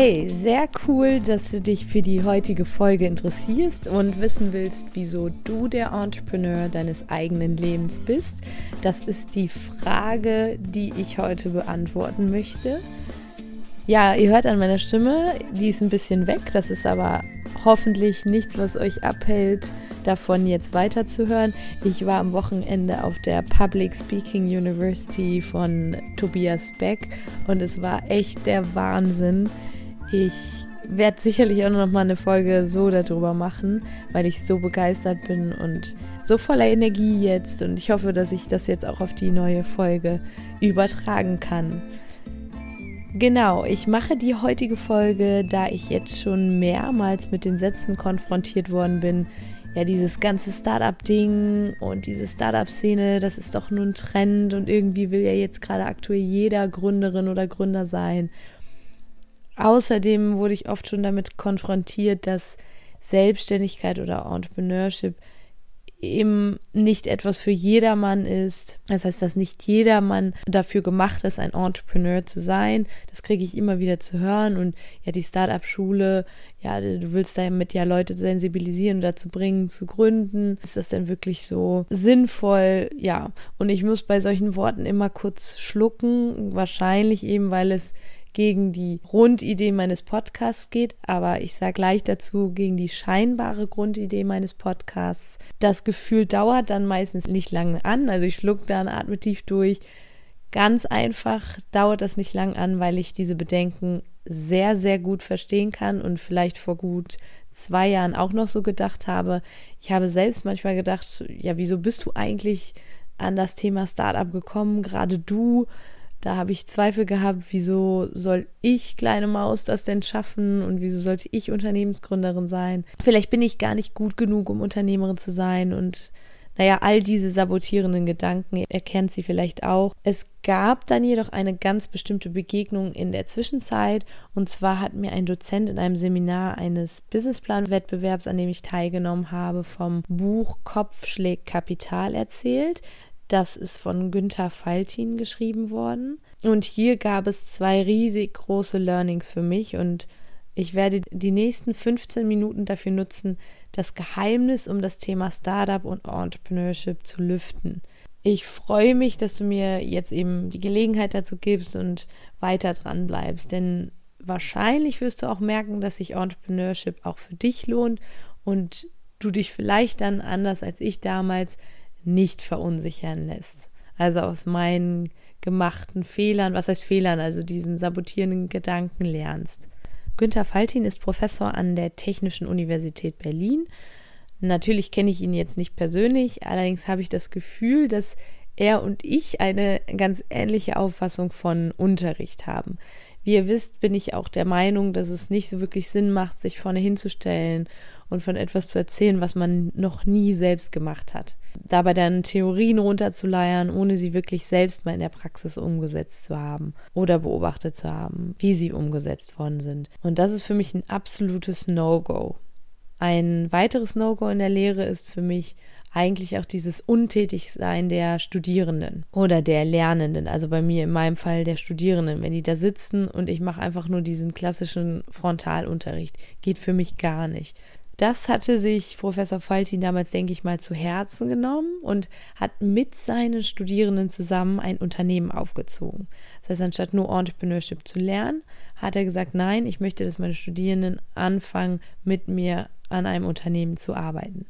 Hey, sehr cool, dass du dich für die heutige Folge interessierst und wissen willst, wieso du der Entrepreneur deines eigenen Lebens bist. Das ist die Frage, die ich heute beantworten möchte. Ja, ihr hört an meiner Stimme, die ist ein bisschen weg. Das ist aber hoffentlich nichts, was euch abhält, davon jetzt weiterzuhören. Ich war am Wochenende auf der Public Speaking University von Tobias Beck und es war echt der Wahnsinn ich werde sicherlich auch noch mal eine Folge so darüber machen, weil ich so begeistert bin und so voller Energie jetzt und ich hoffe, dass ich das jetzt auch auf die neue Folge übertragen kann. Genau, ich mache die heutige Folge, da ich jetzt schon mehrmals mit den Sätzen konfrontiert worden bin. Ja, dieses ganze Startup-Ding und diese Startup-Szene, das ist doch nur ein Trend und irgendwie will ja jetzt gerade aktuell jeder Gründerin oder Gründer sein. Außerdem wurde ich oft schon damit konfrontiert, dass Selbstständigkeit oder Entrepreneurship eben nicht etwas für jedermann ist. Das heißt, dass nicht jedermann dafür gemacht ist, ein Entrepreneur zu sein. Das kriege ich immer wieder zu hören. Und ja, die Startup-Schule, ja, du willst damit ja Leute sensibilisieren und dazu bringen, zu gründen. Ist das denn wirklich so sinnvoll? Ja. Und ich muss bei solchen Worten immer kurz schlucken. Wahrscheinlich eben, weil es gegen die Grundidee meines Podcasts geht, aber ich sage gleich dazu gegen die scheinbare Grundidee meines Podcasts. Das Gefühl dauert dann meistens nicht lange an, also ich schluck dann, atme tief durch. Ganz einfach dauert das nicht lang an, weil ich diese Bedenken sehr, sehr gut verstehen kann und vielleicht vor gut zwei Jahren auch noch so gedacht habe. Ich habe selbst manchmal gedacht, ja, wieso bist du eigentlich an das Thema Startup gekommen? Gerade du da habe ich Zweifel gehabt, wieso soll ich, kleine Maus, das denn schaffen und wieso sollte ich Unternehmensgründerin sein? Vielleicht bin ich gar nicht gut genug, um Unternehmerin zu sein und naja, all diese sabotierenden Gedanken erkennt sie vielleicht auch. Es gab dann jedoch eine ganz bestimmte Begegnung in der Zwischenzeit. Und zwar hat mir ein Dozent in einem Seminar eines Businessplan-Wettbewerbs, an dem ich teilgenommen habe, vom Buch Kopf schlägt Kapital erzählt. Das ist von Günther Faltin geschrieben worden. Und hier gab es zwei riesig große Learnings für mich und ich werde die nächsten 15 Minuten dafür nutzen, das Geheimnis um das Thema Startup und Entrepreneurship zu lüften. Ich freue mich, dass du mir jetzt eben die Gelegenheit dazu gibst und weiter dran bleibst, denn wahrscheinlich wirst du auch merken, dass sich Entrepreneurship auch für dich lohnt und du dich vielleicht dann anders als ich damals nicht verunsichern lässt. Also aus meinen gemachten Fehlern, was heißt Fehlern, also diesen sabotierenden Gedanken lernst. Günther Faltin ist Professor an der Technischen Universität Berlin. Natürlich kenne ich ihn jetzt nicht persönlich, allerdings habe ich das Gefühl, dass er und ich eine ganz ähnliche Auffassung von Unterricht haben. Wie ihr wisst, bin ich auch der Meinung, dass es nicht so wirklich Sinn macht, sich vorne hinzustellen und von etwas zu erzählen, was man noch nie selbst gemacht hat. Dabei dann Theorien runterzuleiern, ohne sie wirklich selbst mal in der Praxis umgesetzt zu haben oder beobachtet zu haben, wie sie umgesetzt worden sind. Und das ist für mich ein absolutes No-Go. Ein weiteres No-Go in der Lehre ist für mich eigentlich auch dieses Untätigsein der Studierenden oder der Lernenden, also bei mir in meinem Fall der Studierenden, wenn die da sitzen und ich mache einfach nur diesen klassischen Frontalunterricht, geht für mich gar nicht. Das hatte sich Professor Faltin damals, denke ich mal, zu Herzen genommen und hat mit seinen Studierenden zusammen ein Unternehmen aufgezogen. Das heißt, anstatt nur Entrepreneurship zu lernen, hat er gesagt, nein, ich möchte, dass meine Studierenden anfangen, mit mir an einem Unternehmen zu arbeiten.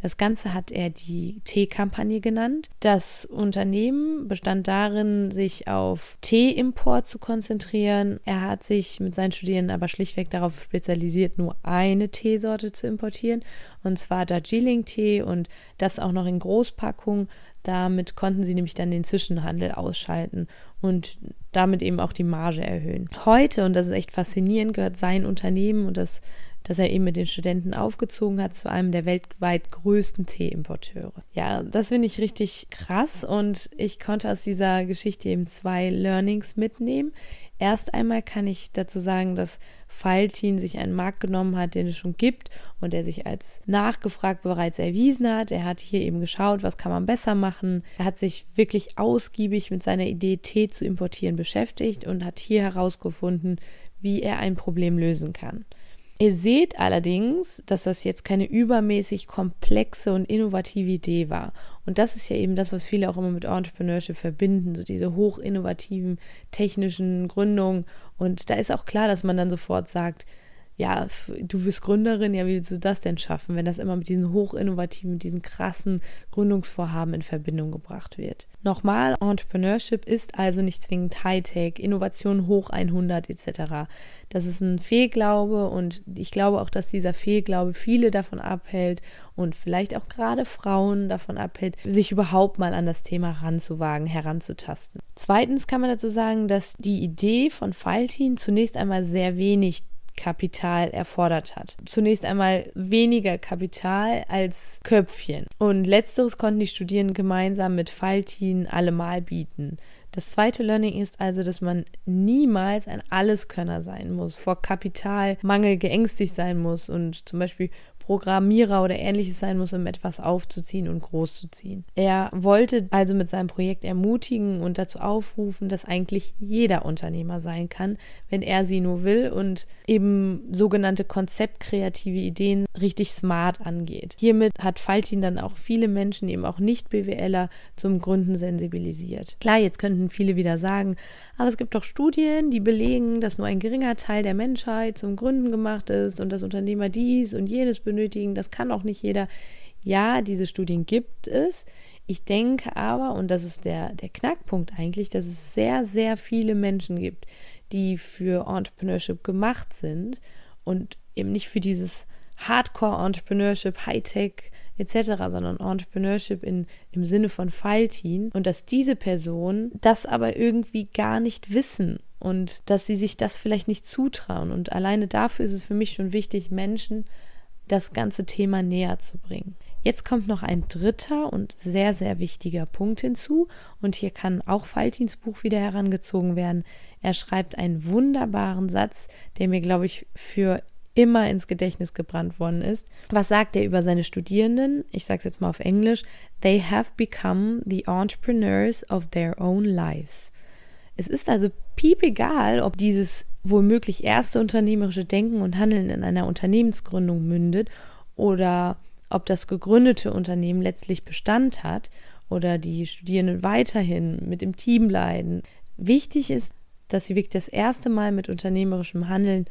Das Ganze hat er die Teekampagne genannt. Das Unternehmen bestand darin, sich auf Teeimport zu konzentrieren. Er hat sich mit seinen Studierenden aber schlichtweg darauf spezialisiert, nur eine Teesorte zu importieren, und zwar Darjeeling-Tee und das auch noch in Großpackung, Damit konnten sie nämlich dann den Zwischenhandel ausschalten und damit eben auch die Marge erhöhen. Heute, und das ist echt faszinierend, gehört sein Unternehmen und das das er eben mit den Studenten aufgezogen hat zu einem der weltweit größten Teeimporteure. Ja, das finde ich richtig krass und ich konnte aus dieser Geschichte eben zwei Learnings mitnehmen. Erst einmal kann ich dazu sagen, dass Faltin sich einen Markt genommen hat, den es schon gibt und der sich als nachgefragt bereits erwiesen hat. Er hat hier eben geschaut, was kann man besser machen. Er hat sich wirklich ausgiebig mit seiner Idee, Tee zu importieren, beschäftigt und hat hier herausgefunden, wie er ein Problem lösen kann. Ihr seht allerdings, dass das jetzt keine übermäßig komplexe und innovative Idee war. Und das ist ja eben das, was viele auch immer mit Entrepreneurship verbinden, so diese hochinnovativen technischen Gründungen. Und da ist auch klar, dass man dann sofort sagt, ja, du bist Gründerin, ja, wie willst du das denn schaffen, wenn das immer mit diesen hochinnovativen, mit diesen krassen Gründungsvorhaben in Verbindung gebracht wird? Nochmal, Entrepreneurship ist also nicht zwingend Hightech, Innovation hoch 100 etc. Das ist ein Fehlglaube und ich glaube auch, dass dieser Fehlglaube viele davon abhält und vielleicht auch gerade Frauen davon abhält, sich überhaupt mal an das Thema ranzuwagen, heranzutasten. Zweitens kann man dazu sagen, dass die Idee von Faltin zunächst einmal sehr wenig Kapital erfordert hat. Zunächst einmal weniger Kapital als Köpfchen. Und letzteres konnten die Studierenden gemeinsam mit Faltin allemal bieten. Das zweite Learning ist also, dass man niemals ein Alleskönner sein muss, vor Kapitalmangel geängstigt sein muss und zum Beispiel Programmierer oder ähnliches sein muss, um etwas aufzuziehen und großzuziehen. Er wollte also mit seinem Projekt ermutigen und dazu aufrufen, dass eigentlich jeder Unternehmer sein kann, wenn er sie nur will und eben sogenannte konzeptkreative Ideen richtig smart angeht. Hiermit hat Faltin dann auch viele Menschen, eben auch Nicht-BWLer, zum Gründen sensibilisiert. Klar, jetzt könnten viele wieder sagen, aber es gibt doch Studien, die belegen, dass nur ein geringer Teil der Menschheit zum Gründen gemacht ist und dass Unternehmer dies und jenes benötigen benötigen. Das kann auch nicht jeder. Ja, diese Studien gibt es. Ich denke aber, und das ist der, der Knackpunkt eigentlich, dass es sehr, sehr viele Menschen gibt, die für Entrepreneurship gemacht sind und eben nicht für dieses Hardcore-Entrepreneurship, Hightech etc., sondern Entrepreneurship in, im Sinne von Faltin und dass diese Personen das aber irgendwie gar nicht wissen und dass sie sich das vielleicht nicht zutrauen. Und alleine dafür ist es für mich schon wichtig, Menschen das ganze Thema näher zu bringen. Jetzt kommt noch ein dritter und sehr, sehr wichtiger Punkt hinzu und hier kann auch Faltins Buch wieder herangezogen werden. Er schreibt einen wunderbaren Satz, der mir, glaube ich, für immer ins Gedächtnis gebrannt worden ist. Was sagt er über seine Studierenden? Ich sage es jetzt mal auf Englisch. They have become the entrepreneurs of their own lives. Es ist also piepegal, ob dieses womöglich erste unternehmerische Denken und Handeln in einer Unternehmensgründung mündet oder ob das gegründete Unternehmen letztlich Bestand hat oder die Studierenden weiterhin mit dem Team bleiben. Wichtig ist, dass sie wirklich das erste Mal mit unternehmerischem Handeln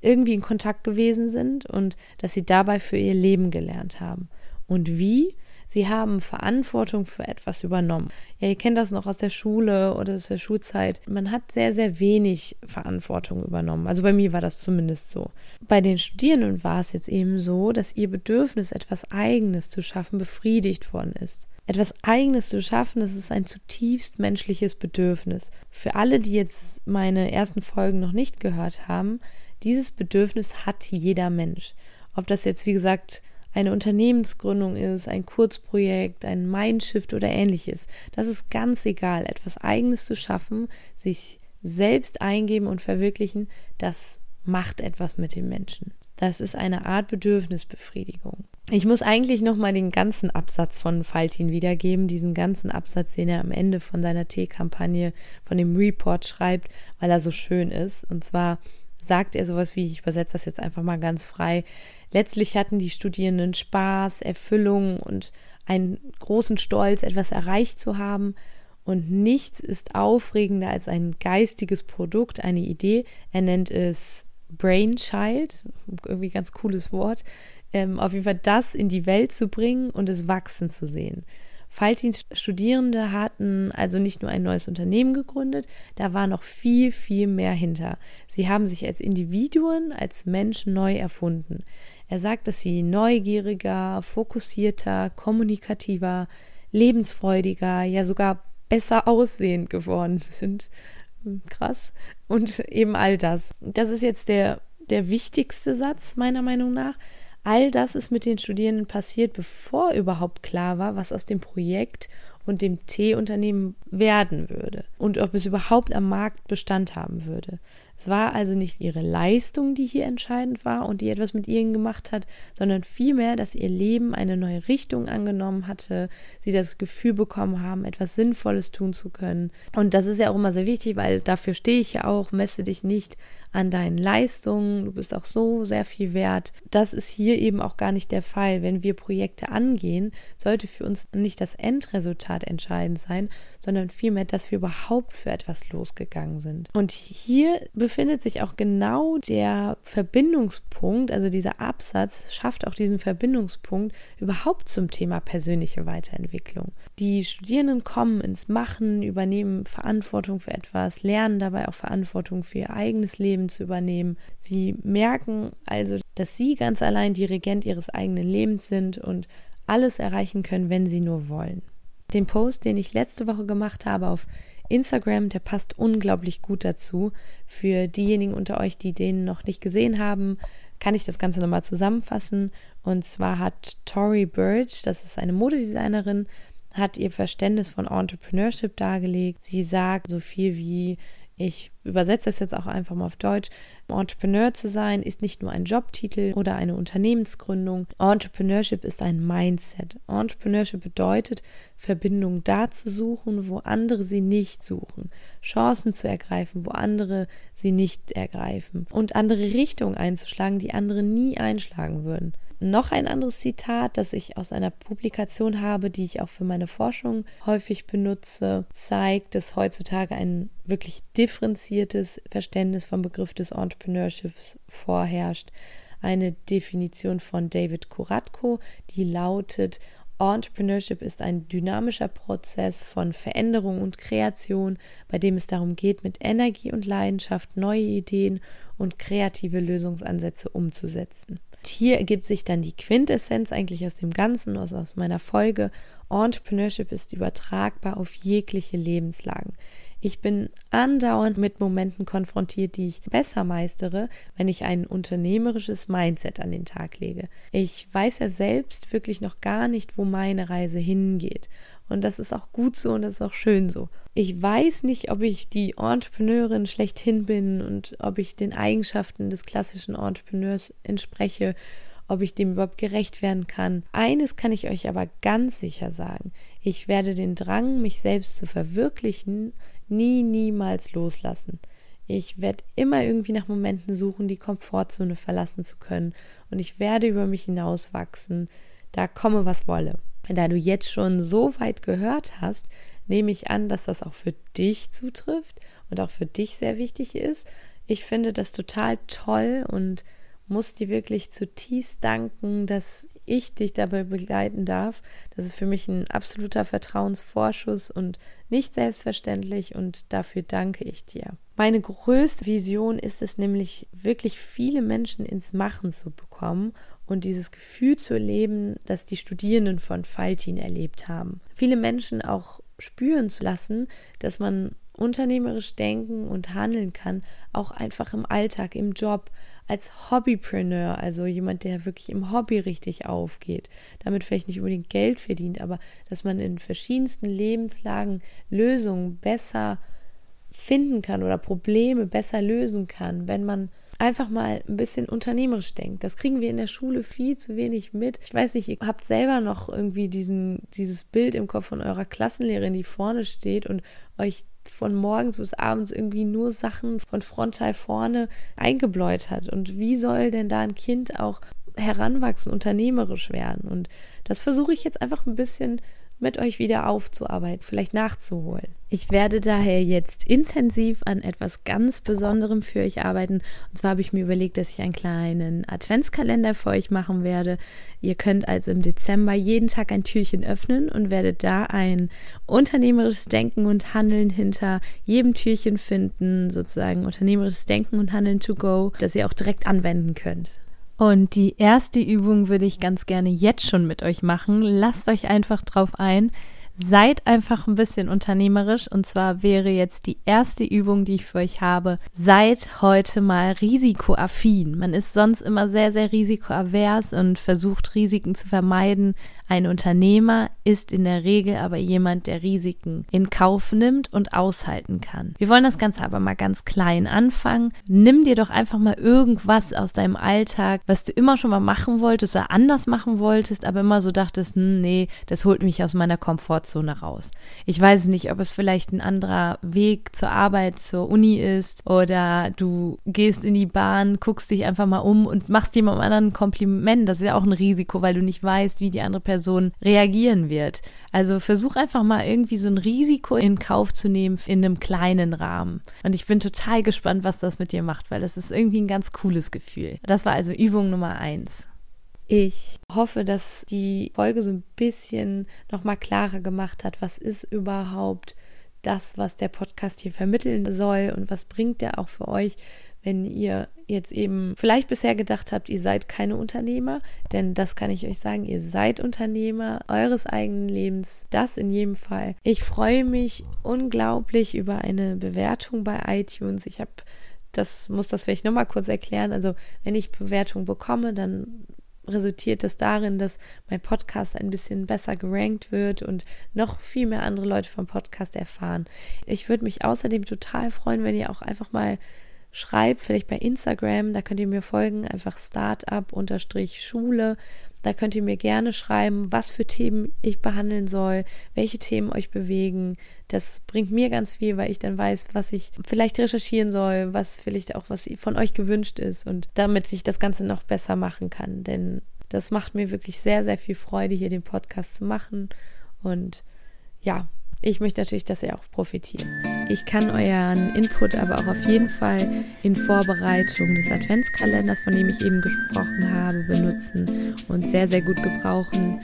irgendwie in Kontakt gewesen sind und dass sie dabei für ihr Leben gelernt haben. Und wie? Sie haben Verantwortung für etwas übernommen. Ja, ihr kennt das noch aus der Schule oder aus der Schulzeit. Man hat sehr, sehr wenig Verantwortung übernommen. Also bei mir war das zumindest so. Bei den Studierenden war es jetzt eben so, dass ihr Bedürfnis, etwas Eigenes zu schaffen, befriedigt worden ist. Etwas Eigenes zu schaffen, das ist ein zutiefst menschliches Bedürfnis. Für alle, die jetzt meine ersten Folgen noch nicht gehört haben, dieses Bedürfnis hat jeder Mensch. Ob das jetzt, wie gesagt, eine Unternehmensgründung ist, ein Kurzprojekt, ein Mindshift oder ähnliches. Das ist ganz egal. Etwas Eigenes zu schaffen, sich selbst eingeben und verwirklichen, das macht etwas mit dem Menschen. Das ist eine Art Bedürfnisbefriedigung. Ich muss eigentlich nochmal den ganzen Absatz von Faltin wiedergeben, diesen ganzen Absatz, den er am Ende von seiner T-Kampagne, von dem Report schreibt, weil er so schön ist. Und zwar sagt er sowas wie, ich übersetze das jetzt einfach mal ganz frei, letztlich hatten die Studierenden Spaß, Erfüllung und einen großen Stolz, etwas erreicht zu haben. Und nichts ist aufregender als ein geistiges Produkt, eine Idee. Er nennt es Brainchild, irgendwie ganz cooles Wort. Ähm, auf jeden Fall das in die Welt zu bringen und es wachsen zu sehen. Faltins Studierende hatten also nicht nur ein neues Unternehmen gegründet, da war noch viel, viel mehr hinter. Sie haben sich als Individuen, als Menschen neu erfunden. Er sagt, dass sie neugieriger, fokussierter, kommunikativer, lebensfreudiger, ja sogar besser aussehend geworden sind. Krass. Und eben all das. Das ist jetzt der, der wichtigste Satz meiner Meinung nach. All das ist mit den Studierenden passiert, bevor überhaupt klar war, was aus dem Projekt und dem Teeunternehmen werden würde und ob es überhaupt am Markt Bestand haben würde. Es war also nicht ihre Leistung, die hier entscheidend war und die etwas mit ihnen gemacht hat, sondern vielmehr, dass ihr Leben eine neue Richtung angenommen hatte, sie das Gefühl bekommen haben, etwas Sinnvolles tun zu können. Und das ist ja auch immer sehr wichtig, weil dafür stehe ich ja auch, messe dich nicht an deinen Leistungen, du bist auch so sehr viel wert. Das ist hier eben auch gar nicht der Fall. Wenn wir Projekte angehen, sollte für uns nicht das Endresultat entscheidend sein, sondern vielmehr, dass wir überhaupt für etwas losgegangen sind. Und hier befindet sich auch genau der Verbindungspunkt, also dieser Absatz schafft auch diesen Verbindungspunkt überhaupt zum Thema persönliche Weiterentwicklung. Die Studierenden kommen ins Machen, übernehmen Verantwortung für etwas, lernen dabei auch Verantwortung für ihr eigenes Leben zu übernehmen. Sie merken also, dass sie ganz allein Dirigent ihres eigenen Lebens sind und alles erreichen können, wenn sie nur wollen. Den Post, den ich letzte Woche gemacht habe auf Instagram, der passt unglaublich gut dazu. Für diejenigen unter euch, die den noch nicht gesehen haben, kann ich das Ganze nochmal zusammenfassen. Und zwar hat Tori Birch, das ist eine Modedesignerin, hat ihr Verständnis von Entrepreneurship dargelegt. Sie sagt so viel wie, ich übersetze es jetzt auch einfach mal auf Deutsch. Entrepreneur zu sein ist nicht nur ein Jobtitel oder eine Unternehmensgründung. Entrepreneurship ist ein Mindset. Entrepreneurship bedeutet, Verbindungen da zu suchen, wo andere sie nicht suchen. Chancen zu ergreifen, wo andere sie nicht ergreifen. Und andere Richtungen einzuschlagen, die andere nie einschlagen würden. Noch ein anderes Zitat, das ich aus einer Publikation habe, die ich auch für meine Forschung häufig benutze, zeigt, dass heutzutage ein wirklich differenziertes Verständnis vom Begriff des Entrepreneurships vorherrscht. Eine Definition von David Kuratko, die lautet, Entrepreneurship ist ein dynamischer Prozess von Veränderung und Kreation, bei dem es darum geht, mit Energie und Leidenschaft neue Ideen und kreative Lösungsansätze umzusetzen. Hier ergibt sich dann die Quintessenz eigentlich aus dem Ganzen, also aus meiner Folge. Entrepreneurship ist übertragbar auf jegliche Lebenslagen. Ich bin andauernd mit Momenten konfrontiert, die ich besser meistere, wenn ich ein unternehmerisches Mindset an den Tag lege. Ich weiß ja selbst wirklich noch gar nicht, wo meine Reise hingeht. Und das ist auch gut so und das ist auch schön so. Ich weiß nicht, ob ich die Entrepreneurin schlechthin bin und ob ich den Eigenschaften des klassischen Entrepreneurs entspreche, ob ich dem überhaupt gerecht werden kann. Eines kann ich euch aber ganz sicher sagen. Ich werde den Drang, mich selbst zu verwirklichen, nie, niemals loslassen. Ich werde immer irgendwie nach Momenten suchen, die Komfortzone verlassen zu können. Und ich werde über mich hinauswachsen, da komme, was wolle. Da du jetzt schon so weit gehört hast, nehme ich an, dass das auch für dich zutrifft und auch für dich sehr wichtig ist. Ich finde das total toll und muss dir wirklich zutiefst danken, dass ich dich dabei begleiten darf. Das ist für mich ein absoluter Vertrauensvorschuss und nicht selbstverständlich und dafür danke ich dir. Meine größte Vision ist es nämlich, wirklich viele Menschen ins Machen zu bekommen und dieses Gefühl zu erleben, das die Studierenden von Faltin erlebt haben. Viele Menschen auch spüren zu lassen, dass man unternehmerisch denken und handeln kann, auch einfach im Alltag, im Job, als Hobbypreneur, also jemand, der wirklich im Hobby richtig aufgeht, damit vielleicht nicht unbedingt Geld verdient, aber dass man in verschiedensten Lebenslagen Lösungen besser finden kann oder Probleme besser lösen kann, wenn man einfach mal ein bisschen unternehmerisch denkt. Das kriegen wir in der Schule viel zu wenig mit. Ich weiß nicht, ihr habt selber noch irgendwie diesen, dieses Bild im Kopf von eurer Klassenlehrerin, die vorne steht und euch von morgens bis abends irgendwie nur Sachen von frontal vorne eingebläut hat. Und wie soll denn da ein Kind auch heranwachsen, unternehmerisch werden? Und das versuche ich jetzt einfach ein bisschen mit euch wieder aufzuarbeiten, vielleicht nachzuholen. Ich werde daher jetzt intensiv an etwas ganz Besonderem für euch arbeiten. Und zwar habe ich mir überlegt, dass ich einen kleinen Adventskalender für euch machen werde. Ihr könnt also im Dezember jeden Tag ein Türchen öffnen und werdet da ein unternehmerisches Denken und Handeln hinter jedem Türchen finden, sozusagen unternehmerisches Denken und Handeln to go, das ihr auch direkt anwenden könnt. Und die erste Übung würde ich ganz gerne jetzt schon mit euch machen. Lasst euch einfach drauf ein. seid einfach ein bisschen unternehmerisch. Und zwar wäre jetzt die erste Übung, die ich für euch habe, seid heute mal risikoaffin. Man ist sonst immer sehr, sehr risikoavers und versucht Risiken zu vermeiden. Ein Unternehmer ist in der Regel aber jemand, der Risiken in Kauf nimmt und aushalten kann. Wir wollen das Ganze aber mal ganz klein anfangen. Nimm dir doch einfach mal irgendwas aus deinem Alltag, was du immer schon mal machen wolltest oder anders machen wolltest, aber immer so dachtest, hm, nee, das holt mich aus meiner Komfortzone raus. Ich weiß nicht, ob es vielleicht ein anderer Weg zur Arbeit, zur Uni ist oder du gehst in die Bahn, guckst dich einfach mal um und machst jemandem anderen ein Kompliment. Das ist ja auch ein Risiko, weil du nicht weißt, wie die andere Person Person reagieren wird. Also versuch einfach mal irgendwie so ein Risiko in Kauf zu nehmen in einem kleinen Rahmen. Und ich bin total gespannt, was das mit dir macht, weil das ist irgendwie ein ganz cooles Gefühl. Das war also Übung Nummer eins. Ich hoffe, dass die Folge so ein bisschen nochmal klarer gemacht hat, was ist überhaupt das, was der Podcast hier vermitteln soll und was bringt der auch für euch, wenn ihr jetzt eben vielleicht bisher gedacht habt, ihr seid keine Unternehmer, denn das kann ich euch sagen, ihr seid Unternehmer eures eigenen Lebens, das in jedem Fall. Ich freue mich unglaublich über eine Bewertung bei iTunes. Ich habe das muss das vielleicht nochmal kurz erklären. Also, wenn ich Bewertung bekomme, dann resultiert das darin, dass mein Podcast ein bisschen besser gerankt wird und noch viel mehr andere Leute vom Podcast erfahren. Ich würde mich außerdem total freuen, wenn ihr auch einfach mal schreibt, vielleicht bei Instagram, da könnt ihr mir folgen, einfach Startup-Schule. Da könnt ihr mir gerne schreiben, was für Themen ich behandeln soll, welche Themen euch bewegen. Das bringt mir ganz viel, weil ich dann weiß, was ich vielleicht recherchieren soll, was vielleicht auch was von euch gewünscht ist und damit ich das Ganze noch besser machen kann. Denn das macht mir wirklich sehr, sehr viel Freude, hier den Podcast zu machen. Und ja, ich möchte natürlich, dass ihr auch profitiert. Ich kann euren Input aber auch auf jeden Fall in Vorbereitung des Adventskalenders, von dem ich eben gesprochen habe, benutzen und sehr, sehr gut gebrauchen.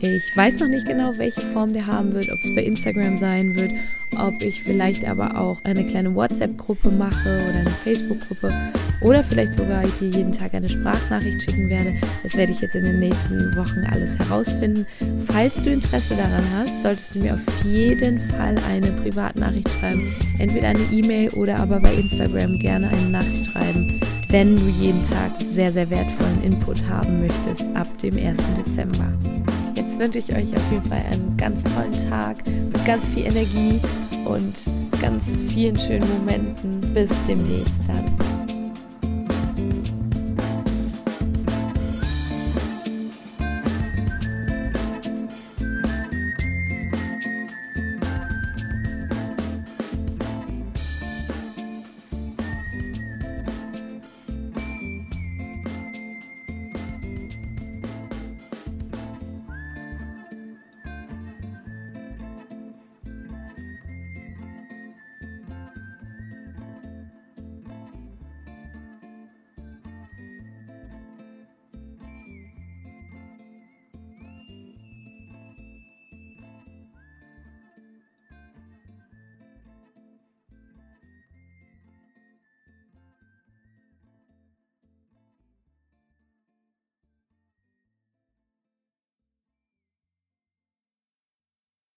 Ich weiß noch nicht genau, welche Form der haben wird, ob es bei Instagram sein wird, ob ich vielleicht aber auch eine kleine WhatsApp-Gruppe mache oder eine Facebook-Gruppe oder vielleicht sogar dir jeden Tag eine Sprachnachricht schicken werde. Das werde ich jetzt in den nächsten Wochen alles herausfinden. Falls du Interesse daran hast, solltest du mir auf jeden Fall eine Privatnachricht schreiben. Entweder eine E-Mail oder aber bei Instagram gerne eine Nachricht schreiben, wenn du jeden Tag sehr, sehr wertvollen Input haben möchtest ab dem 1. Dezember. Jetzt wünsche ich euch auf jeden Fall einen ganz tollen Tag mit ganz viel Energie und ganz vielen schönen Momenten. Bis demnächst dann.